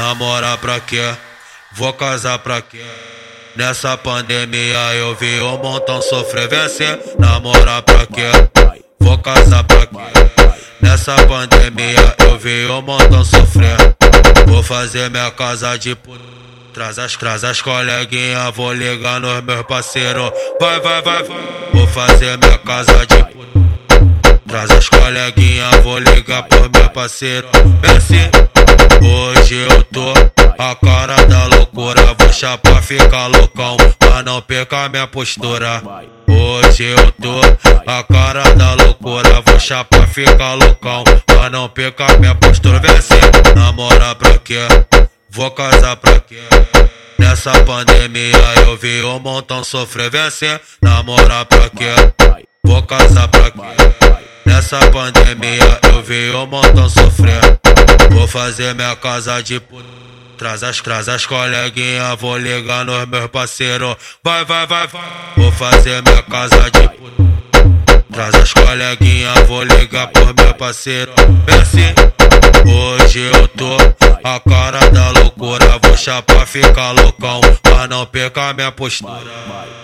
Namorar pra quê? Vou casar pra quê? Nessa pandemia eu vi um montão sofrer vencer. Namorar pra quê? Vou casar pra quê? Nessa pandemia eu vi um montão sofrer. Vou fazer minha casa de puta. Traz as, traz as coleguinhas, vou ligar nos meus parceiros. Vai, vai, vai, vai. Vou fazer minha casa de puta. Traz as coleguinhas, vou ligar pro meu parceiro. Vê hoje eu tô a cara da loucura. Vou chapar, ficar loucão, pra não perca minha postura. Hoje eu tô a cara da loucura. Vou chapar, ficar loucão, pra não perca minha postura. Vê namora pra quê? Vou casar pra quê? Nessa pandemia eu vi um montão sofrer, vencer. Namorar pra quê? Vou casar pra quê? Nessa pandemia eu vi um montão sofrer. Vou fazer minha casa de puta. Traz as, traz as coleguinhas, vou ligar nos meus parceiros. Vai, vai, vai, vai. Vou fazer minha casa de puta. Traz as coleguinhas, vou ligar pros meu parceiro. Vê hoje eu tô a cara da loucura, vou chapar, ficar loucão, pra não perca minha postura.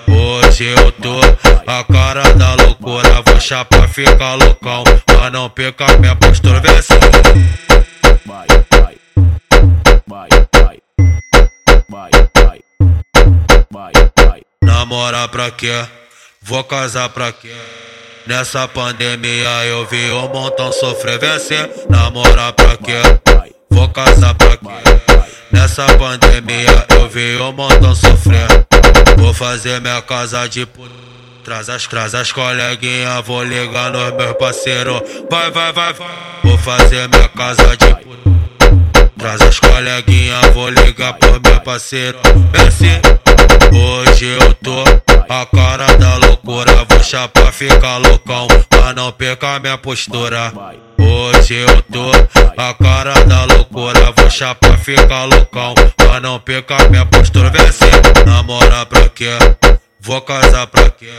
Hoje eu tô a cara da loucura, vou chapar, ficar loucão, pra não perca minha postura. Vê assim. Namorar pra quê? Vou casar pra quê? Nessa pandemia eu vi um montão sofrer, vencer. Namorar pra quê? Vou casar pra quê? Nessa pandemia eu vi um montão sofrer. Vou fazer minha casa de puta. Traz as, traz as coleguinhas, vou ligar nos meus parceiros. Vai, vai, vai, vai. Vou fazer minha casa de puta. Traz as coleguinhas, vou ligar pro meu parceiro. Vê hoje eu tô a cara da loucura. Vou chapar, ficar loucão, pra não perca minha postura. Hoje eu tô a cara da loucura. Vou chapar, ficar loucão, pra não perca minha postura. Vê assim, namorar pra quê? Vou casar pra quê?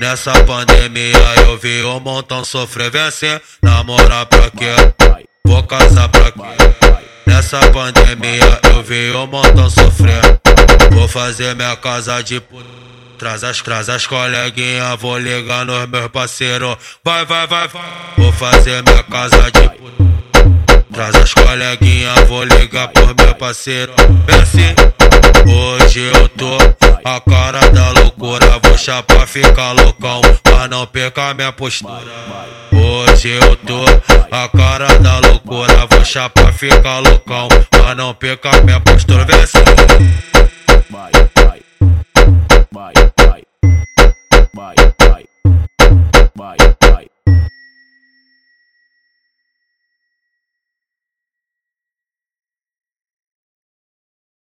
Nessa pandemia eu vi um montão sofrer, vencer. Namorar pra quê? Vou casar pra? Nessa pandemia eu vi um montão sofrer. Vou fazer minha casa de puta. Traz as, traz as coleguinhas, vou ligar nos meus parceiros. Vai, vai, vai, vai. Vou fazer minha casa de puta. Traz as coleguinhas, vou ligar pro meu parceiro. Vê hoje eu tô a cara da loucura. Vou chapar, ficar loucão, pra não perca minha postura. Hoje eu tô a cara da loucura. Vou chapar, ficar loucão, pra não perca minha postura. Vê assim.